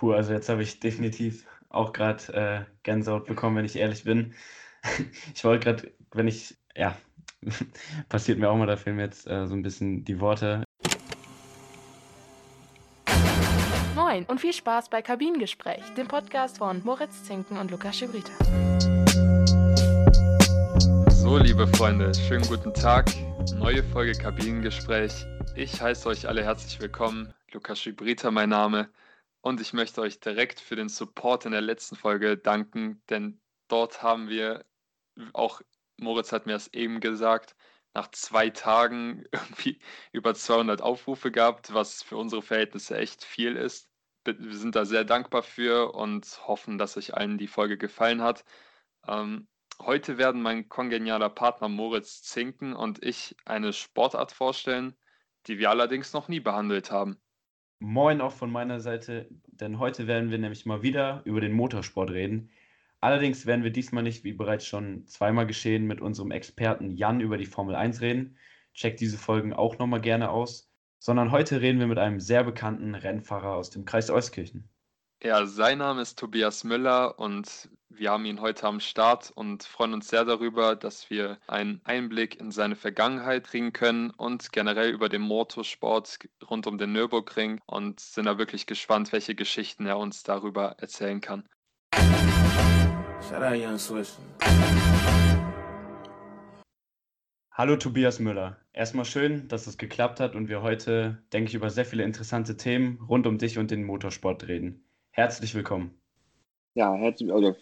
Puh, also jetzt habe ich definitiv auch gerade äh, Gänsehaut bekommen, wenn ich ehrlich bin. ich wollte gerade, wenn ich, ja, passiert mir auch mal, da fehlen mir jetzt äh, so ein bisschen die Worte. Moin und viel Spaß bei Kabinengespräch, dem Podcast von Moritz Zinken und Lukas Schibrita. So, liebe Freunde, schönen guten Tag. Neue Folge Kabinengespräch. Ich heiße euch alle herzlich willkommen. Lukas Schibrita, mein Name. Und ich möchte euch direkt für den Support in der letzten Folge danken, denn dort haben wir auch, Moritz hat mir das eben gesagt, nach zwei Tagen irgendwie über 200 Aufrufe gehabt, was für unsere Verhältnisse echt viel ist. Wir sind da sehr dankbar für und hoffen, dass euch allen die Folge gefallen hat. Ähm, heute werden mein kongenialer Partner Moritz Zinken und ich eine Sportart vorstellen, die wir allerdings noch nie behandelt haben. Moin auch von meiner Seite, denn heute werden wir nämlich mal wieder über den Motorsport reden. Allerdings werden wir diesmal nicht, wie bereits schon zweimal geschehen, mit unserem Experten Jan über die Formel 1 reden. Checkt diese Folgen auch nochmal gerne aus. Sondern heute reden wir mit einem sehr bekannten Rennfahrer aus dem Kreis Euskirchen. Ja, sein Name ist Tobias Müller und wir haben ihn heute am Start und freuen uns sehr darüber, dass wir einen Einblick in seine Vergangenheit kriegen können und generell über den Motorsport rund um den Nürburgring und sind da wirklich gespannt, welche Geschichten er uns darüber erzählen kann. Hallo Tobias Müller. Erstmal schön, dass es geklappt hat und wir heute, denke ich, über sehr viele interessante Themen rund um dich und den Motorsport reden. Herzlich willkommen. Ja, herzlich, oder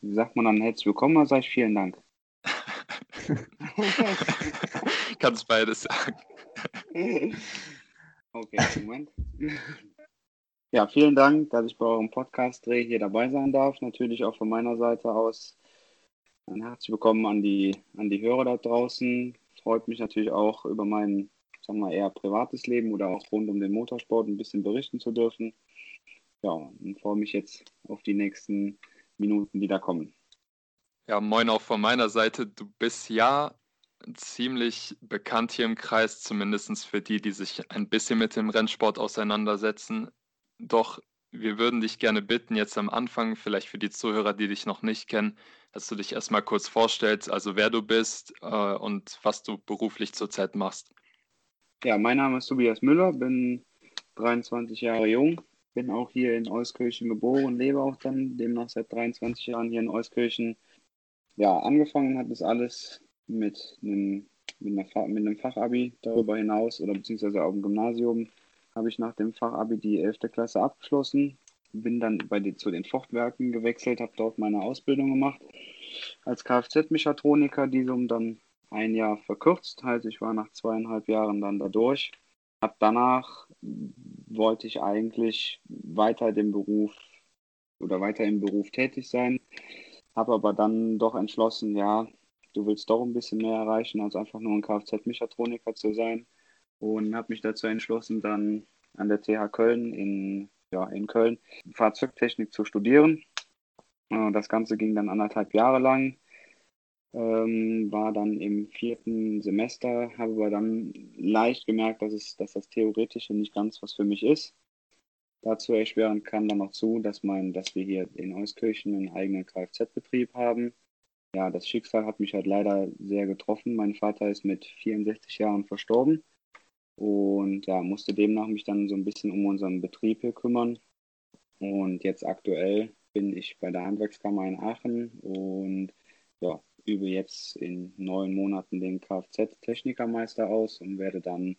wie sagt man dann herzlich willkommen, dann sage ich vielen Dank. Kannst beides sagen. Okay, Moment. Ja, vielen Dank, dass ich bei eurem Podcast-Dreh hier dabei sein darf. Natürlich auch von meiner Seite aus ein herzlich willkommen an die, an die Hörer da draußen. Freut mich natürlich auch über mein, sagen wir eher privates Leben oder auch rund um den Motorsport ein bisschen berichten zu dürfen ja, und freue mich jetzt auf die nächsten Minuten, die da kommen. Ja, moin auch von meiner Seite. Du bist ja ziemlich bekannt hier im Kreis, zumindest für die, die sich ein bisschen mit dem Rennsport auseinandersetzen. Doch wir würden dich gerne bitten, jetzt am Anfang, vielleicht für die Zuhörer, die dich noch nicht kennen, dass du dich erstmal kurz vorstellst, also wer du bist äh, und was du beruflich zurzeit machst. Ja, mein Name ist Tobias Müller, bin 23 Jahre jung, bin auch hier in Euskirchen geboren, lebe auch dann demnach seit 23 Jahren hier in Euskirchen. Ja, angefangen hat das alles mit einem, mit, einer, mit einem Fachabi darüber hinaus oder beziehungsweise auf dem Gymnasium habe ich nach dem Fachabi die 11. Klasse abgeschlossen, bin dann bei die, zu den Fortwerken gewechselt, habe dort meine Ausbildung gemacht als Kfz-Mechatroniker, diese um dann ein Jahr verkürzt, heißt ich war nach zweieinhalb Jahren dann da durch. Ab danach wollte ich eigentlich weiter den Beruf oder weiter im Beruf tätig sein, habe aber dann doch entschlossen, ja, du willst doch ein bisschen mehr erreichen, als einfach nur ein Kfz-Mechatroniker zu sein und habe mich dazu entschlossen, dann an der TH Köln in, ja, in Köln Fahrzeugtechnik zu studieren. Äh, das Ganze ging dann anderthalb Jahre lang ähm, war dann im vierten Semester, habe aber dann leicht gemerkt, dass, es, dass das Theoretische nicht ganz was für mich ist. Dazu erschwerend kam dann noch zu, dass, mein, dass wir hier in Euskirchen einen eigenen Kfz-Betrieb haben. Ja, das Schicksal hat mich halt leider sehr getroffen. Mein Vater ist mit 64 Jahren verstorben und ja, musste demnach mich dann so ein bisschen um unseren Betrieb hier kümmern. Und jetzt aktuell bin ich bei der Handwerkskammer in Aachen und ja, übe jetzt in neun Monaten den Kfz-Technikermeister aus und werde dann,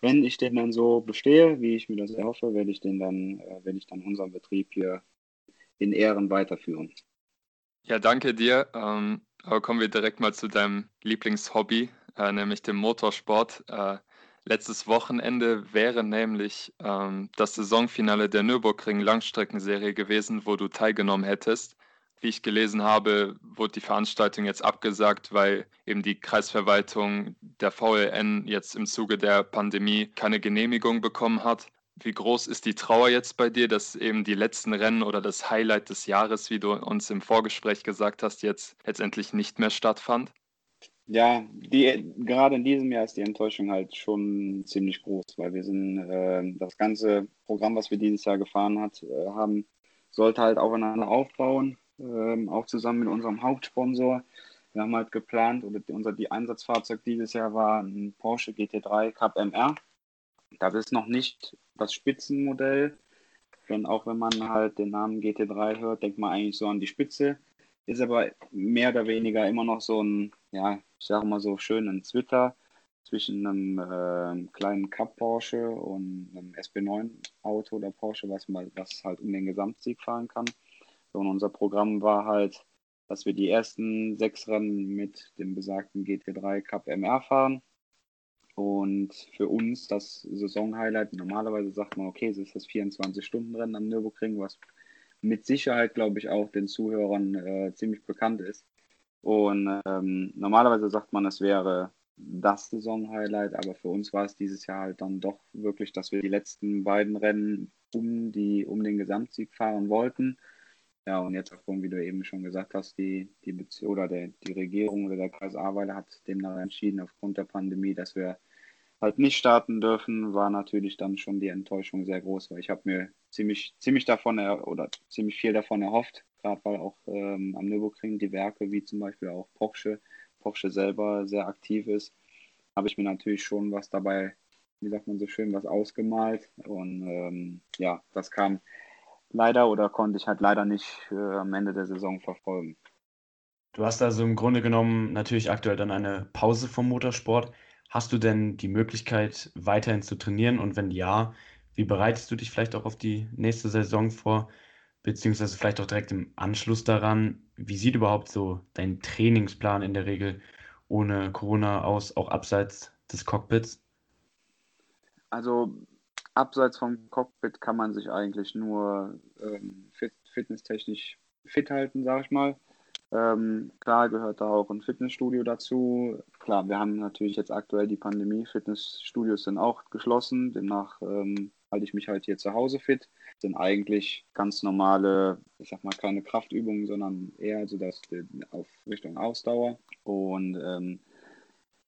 wenn ich den dann so bestehe, wie ich mir das erhoffe, werde ich den dann, äh, werde ich dann unseren Betrieb hier in Ehren weiterführen. Ja, danke dir. Ähm, aber kommen wir direkt mal zu deinem Lieblingshobby, äh, nämlich dem Motorsport. Äh, letztes Wochenende wäre nämlich ähm, das Saisonfinale der Nürburgring Langstreckenserie gewesen, wo du teilgenommen hättest. Wie ich gelesen habe, wurde die Veranstaltung jetzt abgesagt, weil eben die Kreisverwaltung der VLN jetzt im Zuge der Pandemie keine Genehmigung bekommen hat. Wie groß ist die Trauer jetzt bei dir, dass eben die letzten Rennen oder das Highlight des Jahres, wie du uns im Vorgespräch gesagt hast, jetzt letztendlich nicht mehr stattfand? Ja, die, gerade in diesem Jahr ist die Enttäuschung halt schon ziemlich groß, weil wir sind, äh, das ganze Programm, was wir dieses Jahr gefahren hat, äh, haben, sollte halt aufeinander aufbauen, äh, auch zusammen mit unserem Hauptsponsor. Wir haben halt geplant, oder unser die Einsatzfahrzeug dieses Jahr war ein Porsche GT3 Cup MR. Das ist noch nicht das Spitzenmodell, denn auch wenn man halt den Namen GT3 hört, denkt man eigentlich so an die Spitze. Ist aber mehr oder weniger immer noch so ein, ja, ich sage mal so schön, ein Twitter zwischen einem äh, kleinen Cup Porsche und einem SB9 Auto oder Porsche, was, mal, was halt um den Gesamtsieg fahren kann. Und unser Programm war halt, dass wir die ersten sechs Rennen mit dem besagten GT3 Cup MR fahren. Und für uns das Saisonhighlight, normalerweise sagt man, okay, es ist das 24-Stunden-Rennen am Nürburgring, was mit Sicherheit, glaube ich, auch den Zuhörern äh, ziemlich bekannt ist. Und ähm, normalerweise sagt man, es wäre das Saisonhighlight, aber für uns war es dieses Jahr halt dann doch wirklich, dass wir die letzten beiden Rennen um, die, um den Gesamtsieg fahren wollten. Ja, und jetzt aufgrund, wie du eben schon gesagt hast, die, die Bezie oder der, die Regierung oder der Kreis Ahrweiler hat demnach entschieden, aufgrund der Pandemie, dass wir halt nicht starten dürfen, war natürlich dann schon die Enttäuschung sehr groß, weil ich habe mir ziemlich, ziemlich davon er, oder ziemlich viel davon erhofft, gerade weil auch ähm, am Nürburgring die Werke wie zum Beispiel auch Porsche, Porsche selber sehr aktiv ist, habe ich mir natürlich schon was dabei, wie sagt man so schön, was ausgemalt und ähm, ja, das kam leider oder konnte ich halt leider nicht äh, am Ende der Saison verfolgen. Du hast also im Grunde genommen natürlich aktuell dann eine Pause vom Motorsport. Hast du denn die Möglichkeit, weiterhin zu trainieren? Und wenn ja, wie bereitest du dich vielleicht auch auf die nächste Saison vor? Beziehungsweise vielleicht auch direkt im Anschluss daran, wie sieht überhaupt so dein Trainingsplan in der Regel ohne Corona aus, auch abseits des Cockpits? Also abseits vom Cockpit kann man sich eigentlich nur ähm, fit, fitnesstechnisch fit halten, sage ich mal. Ähm, klar gehört da auch ein Fitnessstudio dazu. Klar, wir haben natürlich jetzt aktuell die Pandemie. Fitnessstudios sind auch geschlossen. Demnach ähm, halte ich mich halt hier zu Hause fit. Sind eigentlich ganz normale, ich sag mal, keine Kraftübungen, sondern eher so das auf Richtung Ausdauer. Und ähm,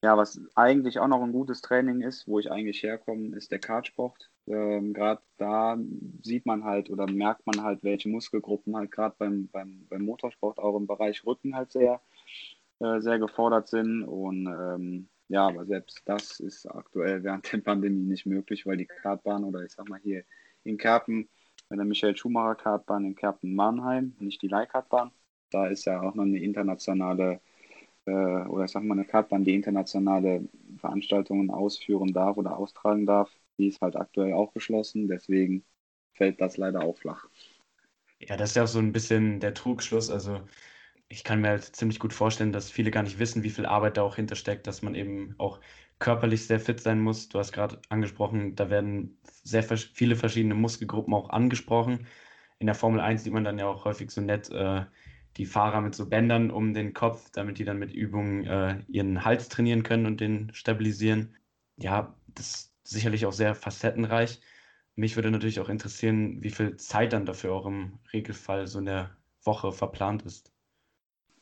ja, was eigentlich auch noch ein gutes Training ist, wo ich eigentlich herkomme, ist der Kartsport. Ähm, gerade da sieht man halt oder merkt man halt, welche Muskelgruppen halt gerade beim, beim, beim Motorsport auch im Bereich Rücken halt sehr, äh, sehr gefordert sind. Und ähm, ja, aber selbst das ist aktuell während der Pandemie nicht möglich, weil die Kartbahn oder ich sag mal hier in Kerpen, bei der Michael Schumacher Kartbahn in Kerpen-Mannheim, nicht die Leihkartbahn, da ist ja auch noch eine internationale äh, oder ich sag mal eine Kartbahn, die internationale Veranstaltungen ausführen darf oder austragen darf. Die ist halt aktuell auch geschlossen, deswegen fällt das leider auch flach. Ja, das ist ja auch so ein bisschen der Trugschluss. Also ich kann mir halt ziemlich gut vorstellen, dass viele gar nicht wissen, wie viel Arbeit da auch hintersteckt, dass man eben auch körperlich sehr fit sein muss. Du hast gerade angesprochen, da werden sehr viele verschiedene Muskelgruppen auch angesprochen. In der Formel 1 sieht man dann ja auch häufig so nett äh, die Fahrer mit so Bändern um den Kopf, damit die dann mit Übungen äh, ihren Hals trainieren können und den stabilisieren. Ja, das ist sicherlich auch sehr facettenreich. Mich würde natürlich auch interessieren, wie viel Zeit dann dafür auch im Regelfall so in der Woche verplant ist.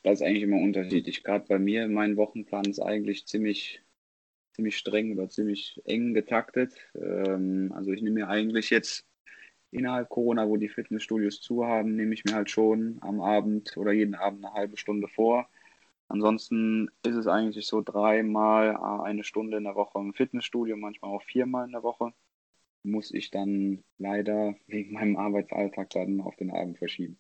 Das ist eigentlich immer unterschiedlich. Gerade bei mir, mein Wochenplan ist eigentlich ziemlich, ziemlich streng oder ziemlich eng getaktet. Ähm, also ich nehme mir eigentlich jetzt innerhalb Corona, wo die Fitnessstudios zu haben, nehme ich mir halt schon am Abend oder jeden Abend eine halbe Stunde vor. Ansonsten ist es eigentlich so dreimal eine Stunde in der Woche im Fitnessstudio, manchmal auch viermal in der Woche. Muss ich dann leider wegen meinem Arbeitsalltag dann auf den Abend verschieben.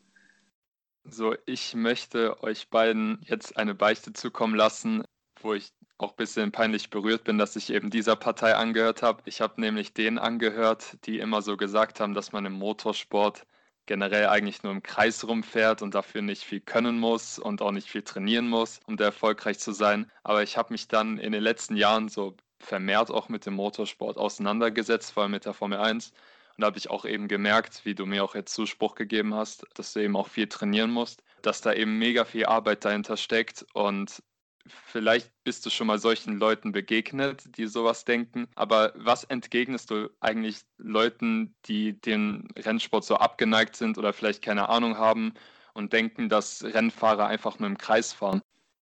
So, ich möchte euch beiden jetzt eine Beichte zukommen lassen, wo ich auch ein bisschen peinlich berührt bin, dass ich eben dieser Partei angehört habe. Ich habe nämlich denen angehört, die immer so gesagt haben, dass man im Motorsport generell eigentlich nur im Kreis rumfährt und dafür nicht viel können muss und auch nicht viel trainieren muss, um da erfolgreich zu sein. Aber ich habe mich dann in den letzten Jahren so vermehrt auch mit dem Motorsport auseinandergesetzt, vor allem mit der Formel 1. Und da habe ich auch eben gemerkt, wie du mir auch jetzt Zuspruch gegeben hast, dass du eben auch viel trainieren musst, dass da eben mega viel Arbeit dahinter steckt und vielleicht bist du schon mal solchen Leuten begegnet, die sowas denken. Aber was entgegnest du eigentlich Leuten, die dem Rennsport so abgeneigt sind oder vielleicht keine Ahnung haben und denken, dass Rennfahrer einfach nur im Kreis fahren?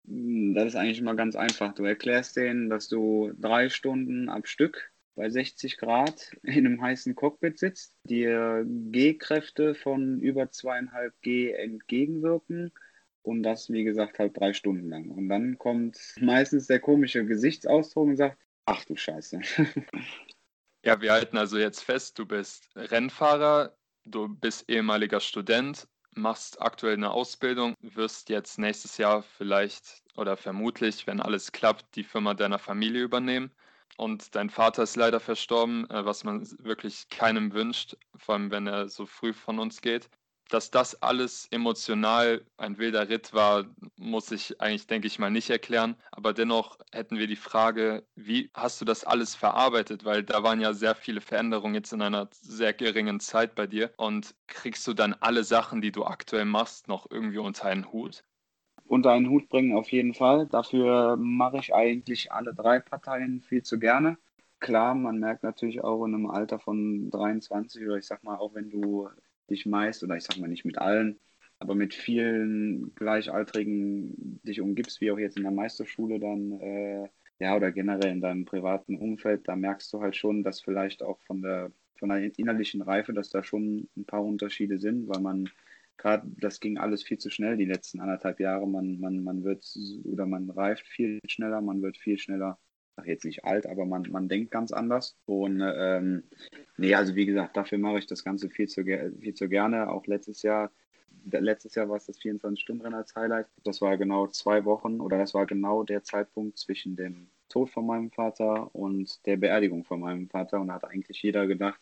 Das ist eigentlich immer ganz einfach. Du erklärst denen, dass du drei Stunden am Stück bei 60 Grad in einem heißen Cockpit sitzt, dir G-Kräfte von über zweieinhalb G entgegenwirken und das, wie gesagt, halt drei Stunden lang. Und dann kommt meistens der komische Gesichtsausdruck und sagt, ach du Scheiße. Ja, wir halten also jetzt fest, du bist Rennfahrer, du bist ehemaliger Student, machst aktuell eine Ausbildung, wirst jetzt nächstes Jahr vielleicht oder vermutlich, wenn alles klappt, die Firma deiner Familie übernehmen. Und dein Vater ist leider verstorben, äh, was man wirklich keinem wünscht, vor allem wenn er so früh von uns geht. Dass das alles emotional ein wilder Ritt war, muss ich eigentlich, denke ich mal, nicht erklären. Aber dennoch hätten wir die Frage, wie hast du das alles verarbeitet? Weil da waren ja sehr viele Veränderungen jetzt in einer sehr geringen Zeit bei dir. Und kriegst du dann alle Sachen, die du aktuell machst, noch irgendwie unter einen Hut? unter einen Hut bringen, auf jeden Fall. Dafür mache ich eigentlich alle drei Parteien viel zu gerne. Klar, man merkt natürlich auch in einem Alter von 23 oder ich sag mal, auch wenn du dich meist, oder ich sag mal nicht mit allen, aber mit vielen Gleichaltrigen dich umgibst, wie auch jetzt in der Meisterschule dann, äh, ja, oder generell in deinem privaten Umfeld, da merkst du halt schon, dass vielleicht auch von der, von der innerlichen Reife, dass da schon ein paar Unterschiede sind, weil man gerade das ging alles viel zu schnell die letzten anderthalb Jahre. Man, man, man wird oder man reift viel schneller, man wird viel schneller, jetzt nicht alt, aber man, man denkt ganz anders. Und ähm, nee, also wie gesagt, dafür mache ich das Ganze viel zu, viel zu gerne. Auch letztes Jahr, letztes Jahr war es das 24-Stunden-Rennen als Highlight. Das war genau zwei Wochen oder das war genau der Zeitpunkt zwischen dem Tod von meinem Vater und der Beerdigung von meinem Vater. Und da hat eigentlich jeder gedacht,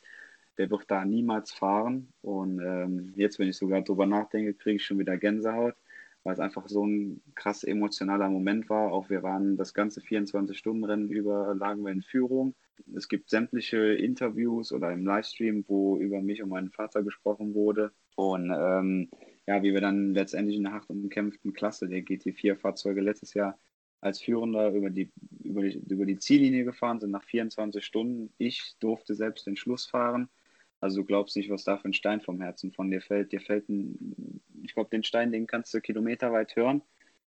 der wird da niemals fahren. Und ähm, jetzt, wenn ich sogar drüber nachdenke, kriege ich schon wieder Gänsehaut, weil es einfach so ein krass emotionaler Moment war. Auch wir waren das ganze 24-Stunden-Rennen über, lagen wir in Führung. Es gibt sämtliche Interviews oder im Livestream, wo über mich und meinen Vater gesprochen wurde. Und ähm, ja, wie wir dann letztendlich in der hart umkämpften Klasse der GT4-Fahrzeuge letztes Jahr als Führender über die, über, die, über die Ziellinie gefahren sind nach 24 Stunden. Ich durfte selbst den Schluss fahren. Also du glaubst nicht, was da für ein Stein vom Herzen von dir fällt. Dir fällt ein, ich glaube, den Stein, den kannst du kilometerweit hören.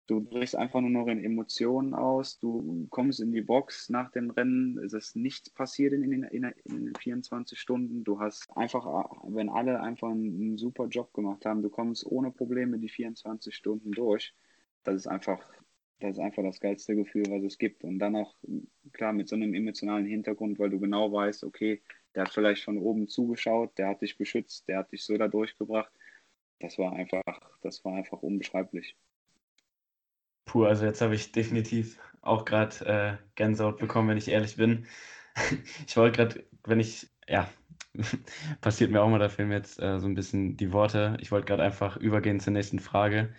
Du brichst einfach nur noch in Emotionen aus. Du kommst in die Box nach dem Rennen. Es ist nichts passiert in, in, in, in den 24 Stunden. Du hast einfach, wenn alle einfach einen super Job gemacht haben, du kommst ohne Probleme die 24 Stunden durch. Das ist einfach das ist einfach das geilste Gefühl, was es gibt. Und dann auch, klar, mit so einem emotionalen Hintergrund, weil du genau weißt, okay, der hat vielleicht von oben zugeschaut, der hat dich beschützt, der hat dich so da durchgebracht. Das war einfach, das war einfach unbeschreiblich. Puh, also jetzt habe ich definitiv auch gerade äh, Gänsehaut bekommen, wenn ich ehrlich bin. ich wollte gerade, wenn ich, ja, passiert mir auch mal, da fehlen mir jetzt äh, so ein bisschen die Worte. Ich wollte gerade einfach übergehen zur nächsten Frage.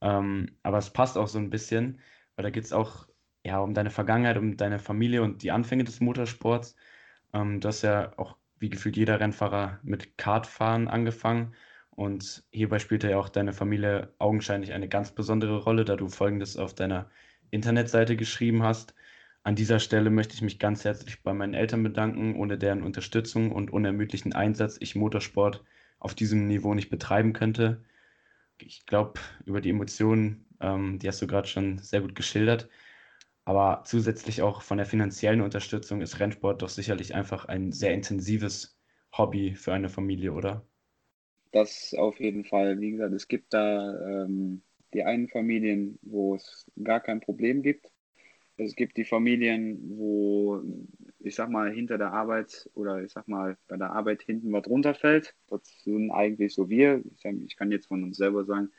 Ähm, aber es passt auch so ein bisschen, weil da geht es auch ja, um deine Vergangenheit, um deine Familie und die Anfänge des Motorsports. Ähm, du hast ja auch wie gefühlt jeder Rennfahrer mit Kartfahren angefangen. Und hierbei spielte ja auch deine Familie augenscheinlich eine ganz besondere Rolle, da du folgendes auf deiner Internetseite geschrieben hast. An dieser Stelle möchte ich mich ganz herzlich bei meinen Eltern bedanken, ohne deren Unterstützung und unermüdlichen Einsatz ich Motorsport auf diesem Niveau nicht betreiben könnte ich glaube, über die Emotionen, ähm, die hast du gerade schon sehr gut geschildert. Aber zusätzlich auch von der finanziellen Unterstützung ist Rennsport doch sicherlich einfach ein sehr intensives Hobby für eine Familie, oder? Das auf jeden Fall. Wie gesagt, es gibt da ähm, die einen Familien, wo es gar kein Problem gibt. Es gibt die Familien, wo ich sag mal, hinter der Arbeit oder ich sag mal, bei der Arbeit hinten was runterfällt. Das sind eigentlich so wir. Ich kann jetzt von uns selber sagen,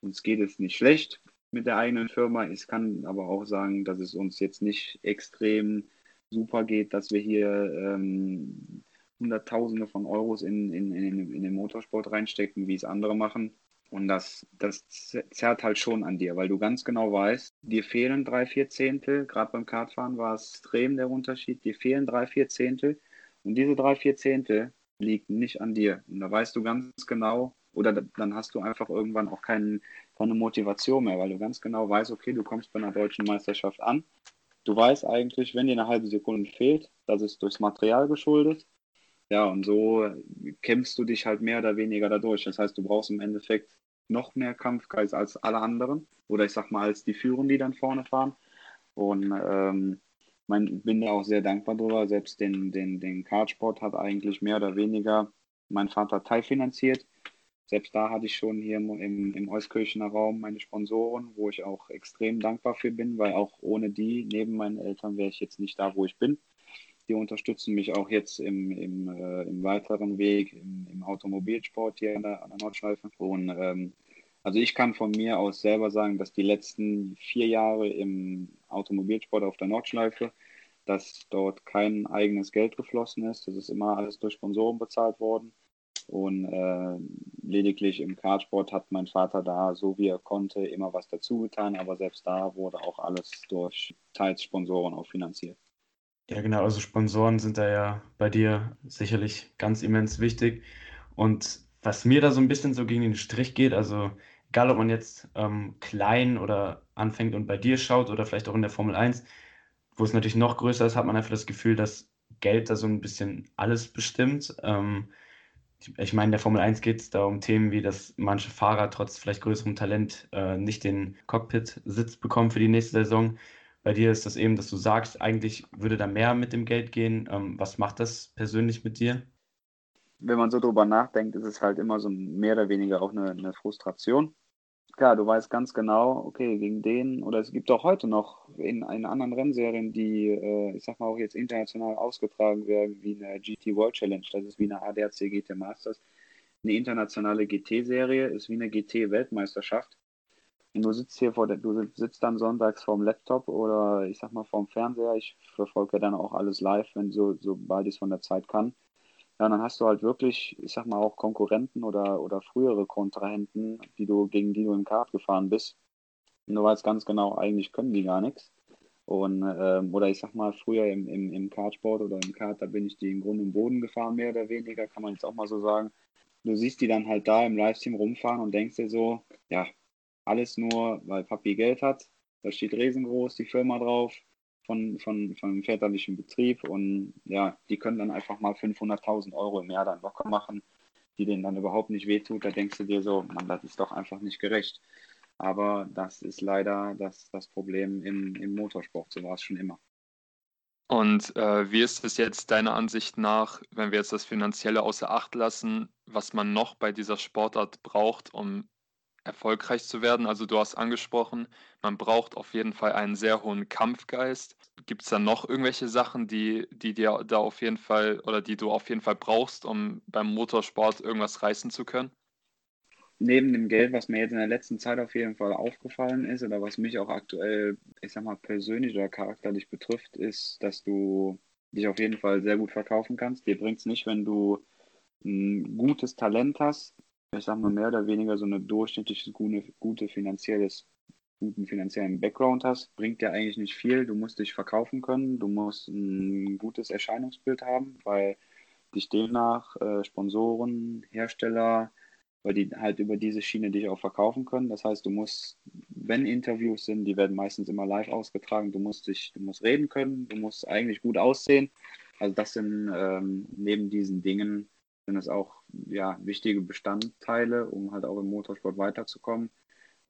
uns geht es nicht schlecht mit der eigenen Firma. Ich kann aber auch sagen, dass es uns jetzt nicht extrem super geht, dass wir hier ähm, Hunderttausende von Euros in, in, in, in den Motorsport reinstecken, wie es andere machen. Und das, das zerrt halt schon an dir, weil du ganz genau weißt, dir fehlen drei, vier Zehntel. Gerade beim Kartfahren war es extrem der Unterschied. Dir fehlen drei, vier Zehntel. Und diese drei, vier Zehntel liegen nicht an dir. Und da weißt du ganz genau, oder dann hast du einfach irgendwann auch keinen, keine Motivation mehr, weil du ganz genau weißt, okay, du kommst bei einer deutschen Meisterschaft an. Du weißt eigentlich, wenn dir eine halbe Sekunde fehlt, das ist durchs Material geschuldet. Ja, und so kämpfst du dich halt mehr oder weniger dadurch. Das heißt, du brauchst im Endeffekt noch mehr Kampfgeist als alle anderen. Oder ich sag mal, als die Führung, die dann vorne fahren. Und ähm, mein, bin da auch sehr dankbar drüber. Selbst den, den, den Kartsport hat eigentlich mehr oder weniger mein Vater teilfinanziert. Selbst da hatte ich schon hier im, im Euskirchener Raum meine Sponsoren, wo ich auch extrem dankbar für bin, weil auch ohne die, neben meinen Eltern, wäre ich jetzt nicht da, wo ich bin. Die unterstützen mich auch jetzt im, im, äh, im weiteren Weg im, im, Automobilsport hier an der, an der Nordschleife. Und ähm, also ich kann von mir aus selber sagen, dass die letzten vier Jahre im Automobilsport auf der Nordschleife, dass dort kein eigenes Geld geflossen ist. Das ist immer alles durch Sponsoren bezahlt worden. Und äh, lediglich im Kartsport hat mein Vater da, so wie er konnte, immer was dazu getan, aber selbst da wurde auch alles durch teils Sponsoren auch finanziert. Ja, genau, also Sponsoren sind da ja bei dir sicherlich ganz immens wichtig. Und was mir da so ein bisschen so gegen den Strich geht, also egal ob man jetzt ähm, klein oder anfängt und bei dir schaut oder vielleicht auch in der Formel 1, wo es natürlich noch größer ist, hat man einfach das Gefühl, dass Geld da so ein bisschen alles bestimmt. Ähm, ich meine, in der Formel 1 geht es da um Themen wie, dass manche Fahrer trotz vielleicht größerem Talent äh, nicht den Cockpit-Sitz bekommen für die nächste Saison. Bei dir ist das eben, dass du sagst, eigentlich würde da mehr mit dem Geld gehen. Ähm, was macht das persönlich mit dir? Wenn man so drüber nachdenkt, ist es halt immer so mehr oder weniger auch eine, eine Frustration klar, du weißt ganz genau, okay, gegen den, oder es gibt auch heute noch in, in anderen Rennserien, die, äh, ich sag mal, auch jetzt international ausgetragen werden, wie eine GT World Challenge, das ist wie eine ADAC GT Masters. Eine internationale GT-Serie ist wie eine GT-Weltmeisterschaft. Und du sitzt hier vor der, du sitzt dann sonntags vorm Laptop oder ich sag mal vorm Fernseher. Ich verfolge dann auch alles live, wenn so, sobald ich es von der Zeit kann. Ja, dann hast du halt wirklich, ich sag mal, auch Konkurrenten oder, oder frühere Kontrahenten, die du, gegen die du im Kart gefahren bist. Und du weißt ganz genau, eigentlich können die gar nichts. Und, ähm, oder ich sag mal, früher im, im, im Kartsport oder im Kart, da bin ich die im Grund und Boden gefahren, mehr oder weniger, kann man jetzt auch mal so sagen. Du siehst die dann halt da im Livestream rumfahren und denkst dir so, ja, alles nur, weil Papi Geld hat. Da steht riesengroß die Firma drauf von, von, einem väterlichen Betrieb und ja, die können dann einfach mal 500.000 Euro im Jahr dann locker machen, die denen dann überhaupt nicht wehtut. Da denkst du dir so, man, das ist doch einfach nicht gerecht. Aber das ist leider das, das Problem im, im Motorsport, so war es schon immer. Und äh, wie ist es jetzt deiner Ansicht nach, wenn wir jetzt das Finanzielle außer Acht lassen, was man noch bei dieser Sportart braucht, um erfolgreich zu werden? Also du hast angesprochen, man braucht auf jeden Fall einen sehr hohen Kampfgeist. Gibt es da noch irgendwelche Sachen, die, die dir da auf jeden Fall oder die du auf jeden Fall brauchst, um beim Motorsport irgendwas reißen zu können? Neben dem Geld, was mir jetzt in der letzten Zeit auf jeden Fall aufgefallen ist oder was mich auch aktuell, ich sag mal, persönlich oder charakterlich betrifft, ist, dass du dich auf jeden Fall sehr gut verkaufen kannst. Dir bringt es nicht, wenn du ein gutes Talent hast, ich sag mal, mehr oder weniger so eine durchschnittliche, gute, gute finanzielles, guten finanziellen Background hast, bringt dir eigentlich nicht viel. Du musst dich verkaufen können, du musst ein gutes Erscheinungsbild haben, weil dich demnach äh, Sponsoren, Hersteller, weil die halt über diese Schiene dich auch verkaufen können. Das heißt, du musst, wenn Interviews sind, die werden meistens immer live ausgetragen, du musst dich, du musst reden können, du musst eigentlich gut aussehen. Also das sind ähm, neben diesen Dingen sind es auch ja, wichtige Bestandteile, um halt auch im Motorsport weiterzukommen.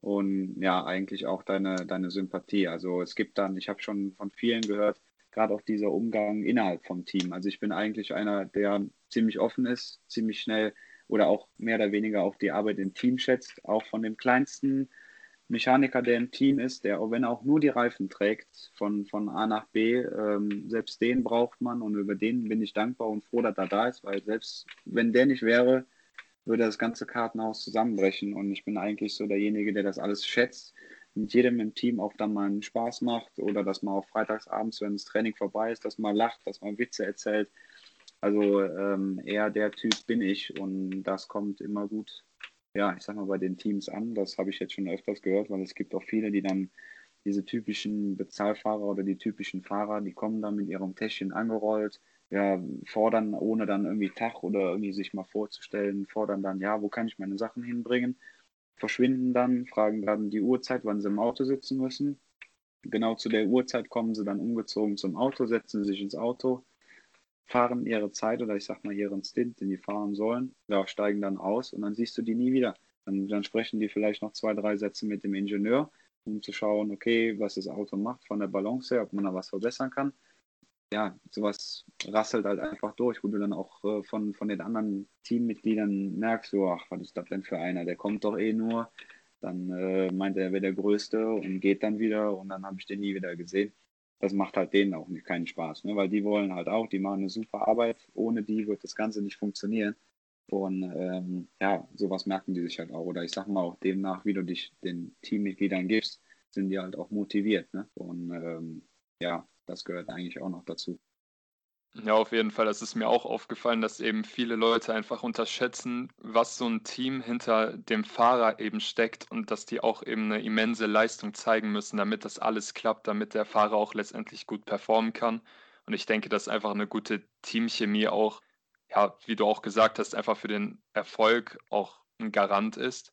Und ja, eigentlich auch deine, deine Sympathie. Also es gibt dann, ich habe schon von vielen gehört, gerade auch dieser Umgang innerhalb vom Team. Also ich bin eigentlich einer, der ziemlich offen ist, ziemlich schnell oder auch mehr oder weniger auch die Arbeit im Team schätzt, auch von dem kleinsten Mechaniker, der im Team ist, der, auch wenn er auch nur die Reifen trägt, von, von A nach B, ähm, selbst den braucht man und über den bin ich dankbar und froh, dass er da ist, weil selbst wenn der nicht wäre, würde das ganze Kartenhaus zusammenbrechen und ich bin eigentlich so derjenige, der das alles schätzt, mit jedem im Team auch dann mal einen Spaß macht oder dass man auch freitagsabends, wenn das Training vorbei ist, dass man lacht, dass man Witze erzählt. Also ähm, eher der Typ bin ich und das kommt immer gut ja, ich sag mal, bei den Teams an. Das habe ich jetzt schon öfters gehört, weil es gibt auch viele, die dann diese typischen Bezahlfahrer oder die typischen Fahrer, die kommen dann mit ihrem Täschchen angerollt, ja, fordern, ohne dann irgendwie Tag oder irgendwie sich mal vorzustellen, fordern dann, ja, wo kann ich meine Sachen hinbringen, verschwinden dann, fragen dann die Uhrzeit, wann sie im Auto sitzen müssen. Genau zu der Uhrzeit kommen sie dann umgezogen zum Auto, setzen sich ins Auto, fahren ihre Zeit oder ich sag mal ihren Stint, den die fahren sollen, ja, steigen dann aus und dann siehst du die nie wieder. Dann, dann sprechen die vielleicht noch zwei, drei Sätze mit dem Ingenieur, um zu schauen, okay, was das Auto macht von der Balance her, ob man da was verbessern kann. Ja, sowas rasselt halt einfach durch, wo du dann auch äh, von, von den anderen Teammitgliedern merkst, so, ach, was ist das denn für einer? Der kommt doch eh nur. Dann äh, meint er, er wäre der Größte und geht dann wieder und dann habe ich den nie wieder gesehen. Das macht halt denen auch nicht, keinen Spaß, ne? weil die wollen halt auch, die machen eine super Arbeit. Ohne die wird das Ganze nicht funktionieren. Und ähm, ja, sowas merken die sich halt auch. Oder ich sag mal auch demnach, wie du dich den Teammitgliedern gibst, sind die halt auch motiviert. Ne? Und ähm, ja, das gehört eigentlich auch noch dazu. Ja, auf jeden Fall. Das ist mir auch aufgefallen, dass eben viele Leute einfach unterschätzen, was so ein Team hinter dem Fahrer eben steckt und dass die auch eben eine immense Leistung zeigen müssen, damit das alles klappt, damit der Fahrer auch letztendlich gut performen kann. Und ich denke, dass einfach eine gute Teamchemie auch, ja, wie du auch gesagt hast, einfach für den Erfolg auch ein Garant ist.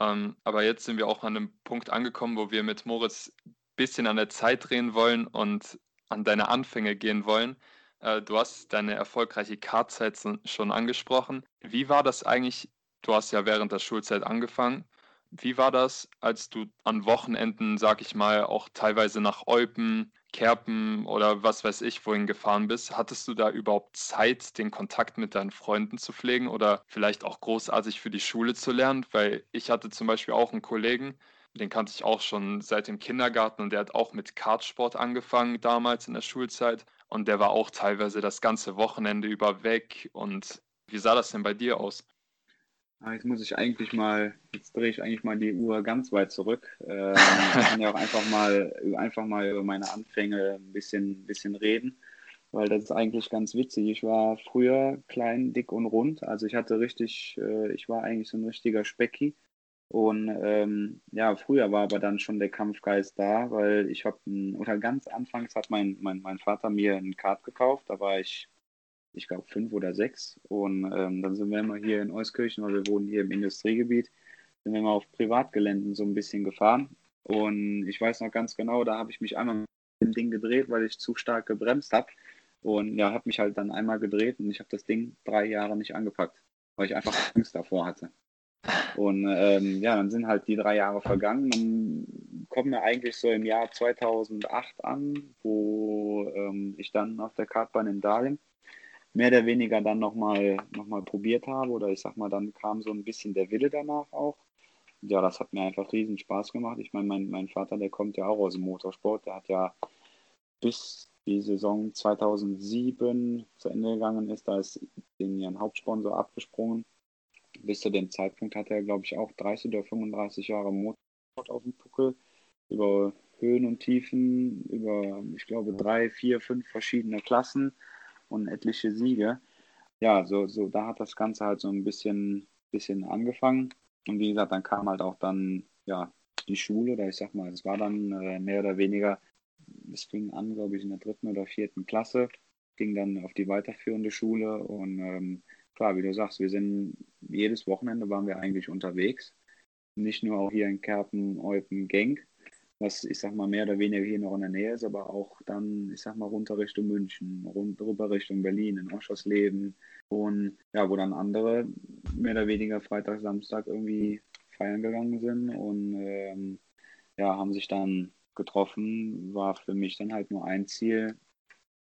Ähm, aber jetzt sind wir auch an einem Punkt angekommen, wo wir mit Moritz ein bisschen an der Zeit drehen wollen und an deine Anfänge gehen wollen. Äh, du hast deine erfolgreiche Kartzeit schon angesprochen. Wie war das eigentlich? Du hast ja während der Schulzeit angefangen. Wie war das, als du an Wochenenden, sag ich mal, auch teilweise nach Eupen, Kerpen oder was weiß ich, wohin gefahren bist? Hattest du da überhaupt Zeit, den Kontakt mit deinen Freunden zu pflegen oder vielleicht auch großartig für die Schule zu lernen? Weil ich hatte zum Beispiel auch einen Kollegen, den kannte ich auch schon seit dem Kindergarten und der hat auch mit Kartsport angefangen damals in der Schulzeit. Und der war auch teilweise das ganze Wochenende über weg. Und wie sah das denn bei dir aus? Ah, jetzt muss ich eigentlich mal, jetzt drehe ich eigentlich mal die Uhr ganz weit zurück. Ähm, ich kann ja auch einfach mal, einfach mal über meine Anfänge ein bisschen, bisschen reden, weil das ist eigentlich ganz witzig. Ich war früher klein, dick und rund. Also ich hatte richtig, äh, ich war eigentlich so ein richtiger Specki. Und ähm, ja, früher war aber dann schon der Kampfgeist da, weil ich habe, oder ganz anfangs hat mein, mein, mein Vater mir ein Kart gekauft, da war ich, ich glaube, fünf oder sechs. Und ähm, dann sind wir immer hier in Euskirchen, weil wir wohnen hier im Industriegebiet, sind wir mal auf Privatgeländen so ein bisschen gefahren. Und ich weiß noch ganz genau, da habe ich mich einmal mit dem Ding gedreht, weil ich zu stark gebremst habe. Und ja, habe mich halt dann einmal gedreht und ich habe das Ding drei Jahre nicht angepackt, weil ich einfach Angst davor hatte. Und ähm, ja, dann sind halt die drei Jahre vergangen. Dann kommen wir eigentlich so im Jahr 2008 an, wo ähm, ich dann auf der Kartbahn in Dahlem mehr oder weniger dann nochmal noch mal probiert habe. Oder ich sag mal, dann kam so ein bisschen der Wille danach auch. Ja, das hat mir einfach riesen Spaß gemacht. Ich meine, mein, mein Vater, der kommt ja auch aus dem Motorsport. Der hat ja bis die Saison 2007 zu Ende gegangen ist, da ist den ihren Hauptsponsor abgesprungen bis zu dem Zeitpunkt hatte er, glaube ich, auch 30 oder 35 Jahre Motorsport auf dem Puckel. Über Höhen und Tiefen, über, ich glaube, drei, vier, fünf verschiedene Klassen und etliche Siege. Ja, so, so da hat das Ganze halt so ein bisschen, bisschen angefangen. Und wie gesagt, dann kam halt auch dann, ja, die Schule, oder ich sag mal, es war dann äh, mehr oder weniger, es fing an, glaube ich, in der dritten oder vierten Klasse, ging dann auf die weiterführende Schule und ähm, klar, wie du sagst, wir sind jedes Wochenende waren wir eigentlich unterwegs. Nicht nur auch hier in Kerpen, Eupen, Genk, was ich sag mal mehr oder weniger hier noch in der Nähe ist, aber auch dann, ich sag mal, runter Richtung München, rüber Richtung Berlin, in Oschersleben. Und ja, wo dann andere mehr oder weniger Freitag, Samstag irgendwie feiern gegangen sind und ähm, ja, haben sich dann getroffen, war für mich dann halt nur ein Ziel,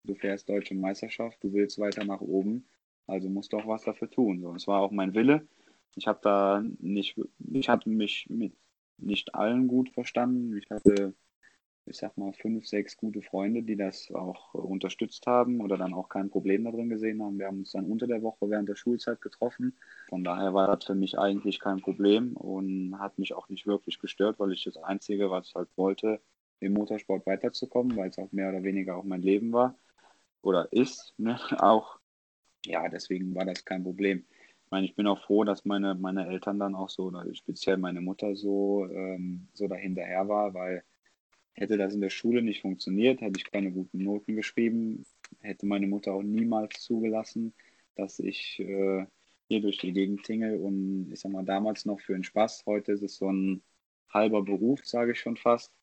du fährst deutsche Meisterschaft, du willst weiter nach oben also musste auch was dafür tun. So, es war auch mein Wille. Ich habe da nicht, ich hatte mich mit nicht allen gut verstanden. Ich hatte, ich sag mal, fünf, sechs gute Freunde, die das auch unterstützt haben oder dann auch kein Problem darin gesehen haben. Wir haben uns dann unter der Woche während der Schulzeit getroffen. Von daher war das für mich eigentlich kein Problem und hat mich auch nicht wirklich gestört, weil ich das Einzige, was ich halt wollte, im Motorsport weiterzukommen, weil es auch mehr oder weniger auch mein Leben war oder ist, ne? auch ja, deswegen war das kein Problem. Ich meine, ich bin auch froh, dass meine, meine Eltern dann auch so, oder speziell meine Mutter so, ähm, so dahinterher war, weil hätte das in der Schule nicht funktioniert, hätte ich keine guten Noten geschrieben, hätte meine Mutter auch niemals zugelassen, dass ich äh, hier durch die Gegend tingle und ich sag mal, damals noch für den Spaß, heute ist es so ein halber Beruf, sage ich schon fast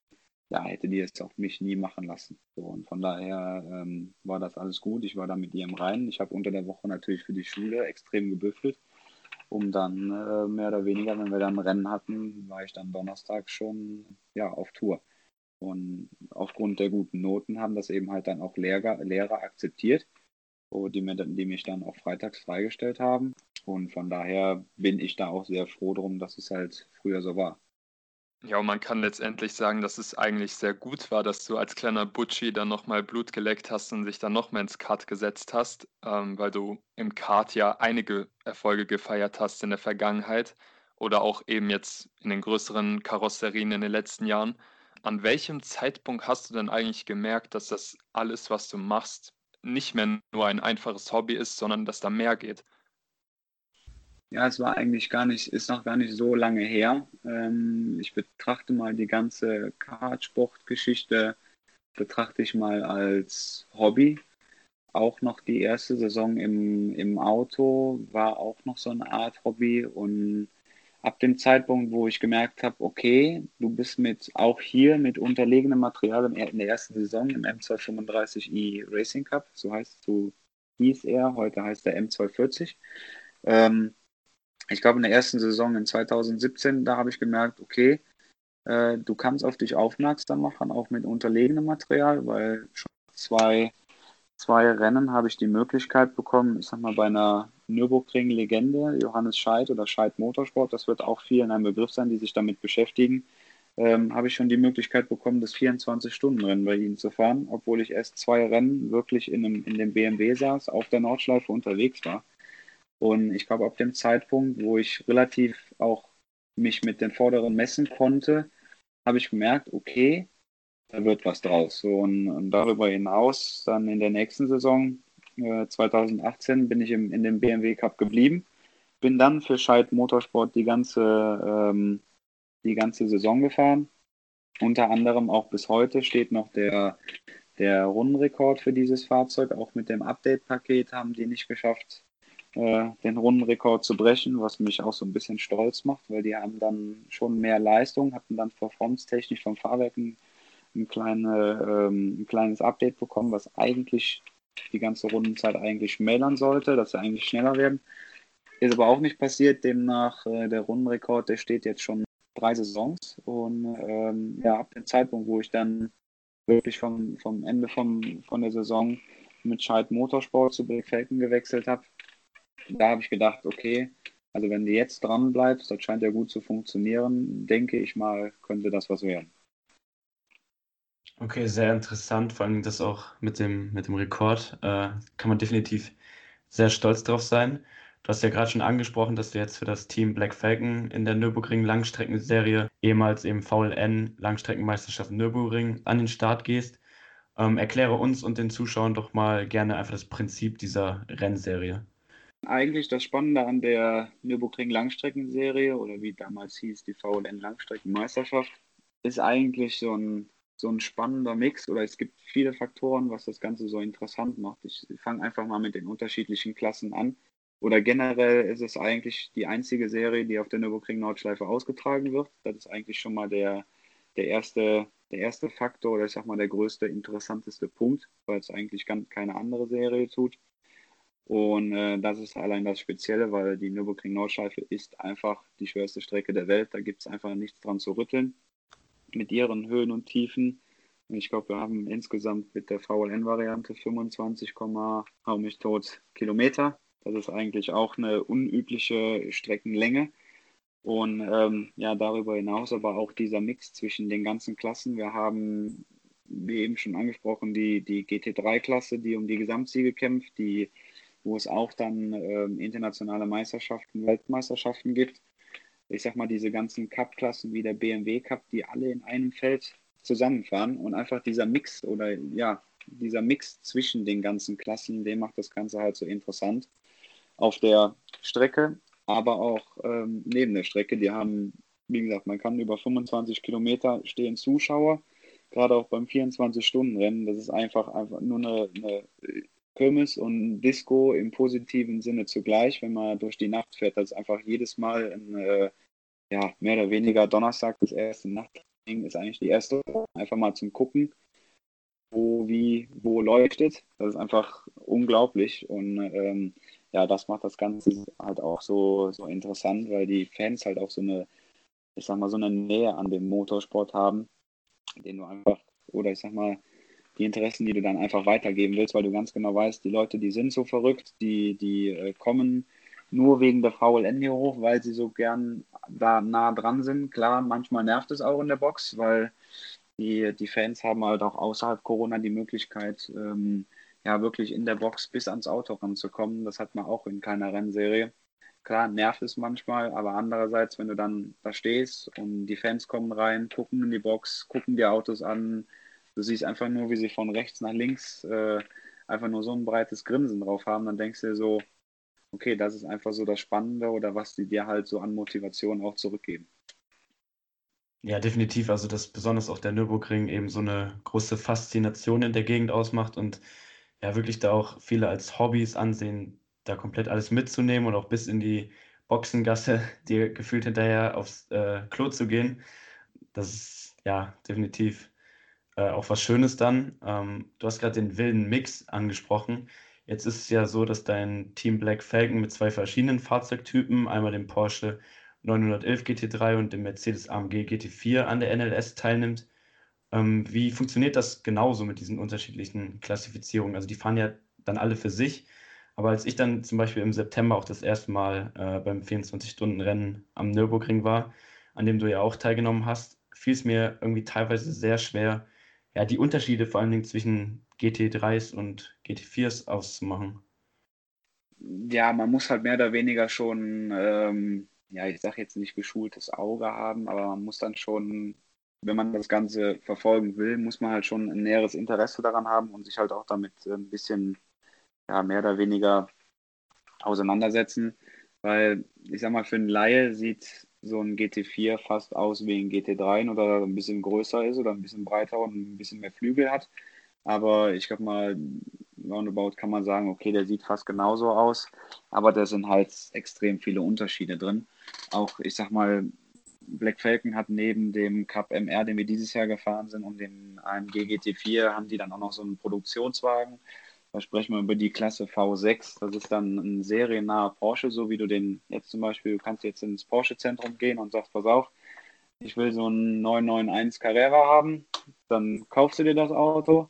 ja, hätte die es auch mich nie machen lassen. So, und von daher ähm, war das alles gut. Ich war da mit ihr im Reinen. Ich habe unter der Woche natürlich für die Schule extrem gebüffelt. um dann äh, mehr oder weniger, wenn wir dann Rennen hatten, war ich dann Donnerstag schon ja, auf Tour. Und aufgrund der guten Noten haben das eben halt dann auch Lehrer, Lehrer akzeptiert, die, mir, die mich dann auch freitags freigestellt haben. Und von daher bin ich da auch sehr froh drum, dass es halt früher so war. Ja, und man kann letztendlich sagen, dass es eigentlich sehr gut war, dass du als kleiner Butchi dann nochmal Blut geleckt hast und dich dann nochmal ins Kart gesetzt hast, ähm, weil du im Kart ja einige Erfolge gefeiert hast in der Vergangenheit oder auch eben jetzt in den größeren Karosserien in den letzten Jahren. An welchem Zeitpunkt hast du denn eigentlich gemerkt, dass das alles, was du machst, nicht mehr nur ein einfaches Hobby ist, sondern dass da mehr geht? Ja, es war eigentlich gar nicht, ist noch gar nicht so lange her. Ähm, ich betrachte mal die ganze Kartsportgeschichte, betrachte ich mal als Hobby. Auch noch die erste Saison im, im Auto war auch noch so eine Art Hobby und ab dem Zeitpunkt, wo ich gemerkt habe, okay, du bist mit auch hier mit unterlegenem Material in der ersten Saison im M235i Racing Cup, so heißt so hieß er, heute heißt er M240. Ähm, ich glaube, in der ersten Saison in 2017, da habe ich gemerkt, okay, äh, du kannst auf dich aufmerksam machen, auch mit unterlegenem Material, weil schon zwei, zwei Rennen habe ich die Möglichkeit bekommen, ich sag mal, bei einer Nürburgring-Legende, Johannes Scheid oder Scheid Motorsport, das wird auch vielen ein Begriff sein, die sich damit beschäftigen, ähm, habe ich schon die Möglichkeit bekommen, das 24-Stunden-Rennen bei ihnen zu fahren, obwohl ich erst zwei Rennen wirklich in, einem, in dem BMW saß, auf der Nordschleife unterwegs war. Und ich glaube, ab dem Zeitpunkt, wo ich relativ auch mich mit den Vorderen messen konnte, habe ich gemerkt, okay, da wird was draus. So, und, und darüber hinaus, dann in der nächsten Saison, äh, 2018, bin ich im, in dem BMW Cup geblieben. Bin dann für Scheid Motorsport die ganze, ähm, die ganze Saison gefahren. Unter anderem auch bis heute steht noch der, der Rundenrekord für dieses Fahrzeug. Auch mit dem Update-Paket haben die nicht geschafft, äh, den Rundenrekord zu brechen, was mich auch so ein bisschen stolz macht, weil die haben dann schon mehr Leistung, hatten dann performance-technisch vom Fahrwerk ein, ein, kleine, ähm, ein kleines Update bekommen, was eigentlich die ganze Rundenzeit eigentlich schmälern sollte, dass sie eigentlich schneller werden. Ist aber auch nicht passiert, demnach äh, der Rundenrekord, der steht jetzt schon drei Saisons und ähm, ja, ab dem Zeitpunkt, wo ich dann wirklich vom, vom Ende vom, von der Saison mit Scheid Motorsport zu Black Falcon gewechselt habe, da habe ich gedacht, okay, also wenn du jetzt dran bleibst, das scheint ja gut zu funktionieren, denke ich mal, könnte das was werden. Okay, sehr interessant, vor allem das auch mit dem, mit dem Rekord. Äh, kann man definitiv sehr stolz drauf sein. Du hast ja gerade schon angesprochen, dass du jetzt für das Team Black Falcon in der Nürburgring Langstreckenserie, ehemals eben VLN Langstreckenmeisterschaft Nürburgring, an den Start gehst. Ähm, erkläre uns und den Zuschauern doch mal gerne einfach das Prinzip dieser Rennserie eigentlich das Spannende an der Nürburgring Langstreckenserie oder wie damals hieß die VLN Langstreckenmeisterschaft, ist eigentlich so ein, so ein spannender Mix oder es gibt viele Faktoren, was das Ganze so interessant macht. Ich fange einfach mal mit den unterschiedlichen Klassen an. Oder generell ist es eigentlich die einzige Serie, die auf der Nürburgring Nordschleife ausgetragen wird. Das ist eigentlich schon mal der, der, erste, der erste Faktor oder ich sag mal der größte, interessanteste Punkt, weil es eigentlich ganz keine andere Serie tut. Und äh, das ist allein das Spezielle, weil die Nürburgring Nordschleife ist einfach die schwerste Strecke der Welt. Da gibt es einfach nichts dran zu rütteln. Mit ihren Höhen und Tiefen. Ich glaube, wir haben insgesamt mit der VLN-Variante 25, hau mich tot Kilometer. Das ist eigentlich auch eine unübliche Streckenlänge. Und ähm, ja, darüber hinaus aber auch dieser Mix zwischen den ganzen Klassen. Wir haben, wie eben schon angesprochen, die, die GT3-Klasse, die um die Gesamtsiege kämpft, die wo es auch dann ähm, internationale Meisterschaften, Weltmeisterschaften gibt. Ich sag mal, diese ganzen Cup-Klassen wie der BMW Cup, die alle in einem Feld zusammenfahren und einfach dieser Mix oder ja, dieser Mix zwischen den ganzen Klassen, der macht das Ganze halt so interessant auf der Strecke, aber auch ähm, neben der Strecke. Die haben, wie gesagt, man kann über 25 Kilometer stehen Zuschauer, gerade auch beim 24-Stunden-Rennen. Das ist einfach, einfach nur eine, eine Kirmes und Disco im positiven Sinne zugleich, wenn man durch die Nacht fährt. Das ist einfach jedes Mal ein, äh, ja, mehr oder weniger Donnerstag, das erste Nachtding ist eigentlich die erste, einfach mal zum Gucken, wo, wie, wo leuchtet. Das ist einfach unglaublich und ähm, ja, das macht das Ganze halt auch so, so interessant, weil die Fans halt auch so eine, ich sag mal, so eine Nähe an dem Motorsport haben, den du einfach, oder ich sag mal, die Interessen, die du dann einfach weitergeben willst, weil du ganz genau weißt, die Leute, die sind so verrückt, die, die äh, kommen nur wegen der VLN hier hoch, weil sie so gern da nah dran sind. Klar, manchmal nervt es auch in der Box, weil die, die Fans haben halt auch außerhalb Corona die Möglichkeit, ähm, ja, wirklich in der Box bis ans Auto ranzukommen. Das hat man auch in keiner Rennserie. Klar, nervt es manchmal, aber andererseits, wenn du dann da stehst und die Fans kommen rein, gucken in die Box, gucken die Autos an, du siehst einfach nur, wie sie von rechts nach links äh, einfach nur so ein breites Grinsen drauf haben, dann denkst du dir so, okay, das ist einfach so das Spannende oder was die dir halt so an Motivation auch zurückgeben. Ja, definitiv. Also, dass besonders auch der Nürburgring eben so eine große Faszination in der Gegend ausmacht und ja, wirklich da auch viele als Hobbys ansehen, da komplett alles mitzunehmen und auch bis in die Boxengasse dir gefühlt hinterher aufs äh, Klo zu gehen. Das ist ja definitiv äh, auch was Schönes dann. Ähm, du hast gerade den wilden Mix angesprochen. Jetzt ist es ja so, dass dein Team Black Falcon mit zwei verschiedenen Fahrzeugtypen, einmal dem Porsche 911 GT3 und dem Mercedes AMG GT4 an der NLS teilnimmt. Ähm, wie funktioniert das genauso mit diesen unterschiedlichen Klassifizierungen? Also die fahren ja dann alle für sich, aber als ich dann zum Beispiel im September auch das erste Mal äh, beim 24-Stunden-Rennen am Nürburgring war, an dem du ja auch teilgenommen hast, fiel es mir irgendwie teilweise sehr schwer, ja, die Unterschiede vor allen Dingen zwischen GT3s und GT4s auszumachen? Ja, man muss halt mehr oder weniger schon, ähm, ja, ich sage jetzt nicht geschultes Auge haben, aber man muss dann schon, wenn man das Ganze verfolgen will, muss man halt schon ein näheres Interesse daran haben und sich halt auch damit ein bisschen, ja, mehr oder weniger auseinandersetzen. Weil, ich sag mal, für einen Laie sieht so ein GT4 fast aus wie ein GT3 oder ein bisschen größer ist oder ein bisschen breiter und ein bisschen mehr Flügel hat. Aber ich glaube mal, roundabout kann man sagen, okay, der sieht fast genauso aus, aber da sind halt extrem viele Unterschiede drin. Auch, ich sag mal, Black Falcon hat neben dem Cup MR, den wir dieses Jahr gefahren sind, und dem AMG GT4, haben die dann auch noch so einen Produktionswagen. Da sprechen wir über die Klasse V6. Das ist dann ein seriennaher Porsche, so wie du den jetzt zum Beispiel, du kannst jetzt ins Porsche-Zentrum gehen und sagst, pass auf, ich will so einen 991 Carrera haben. Dann kaufst du dir das Auto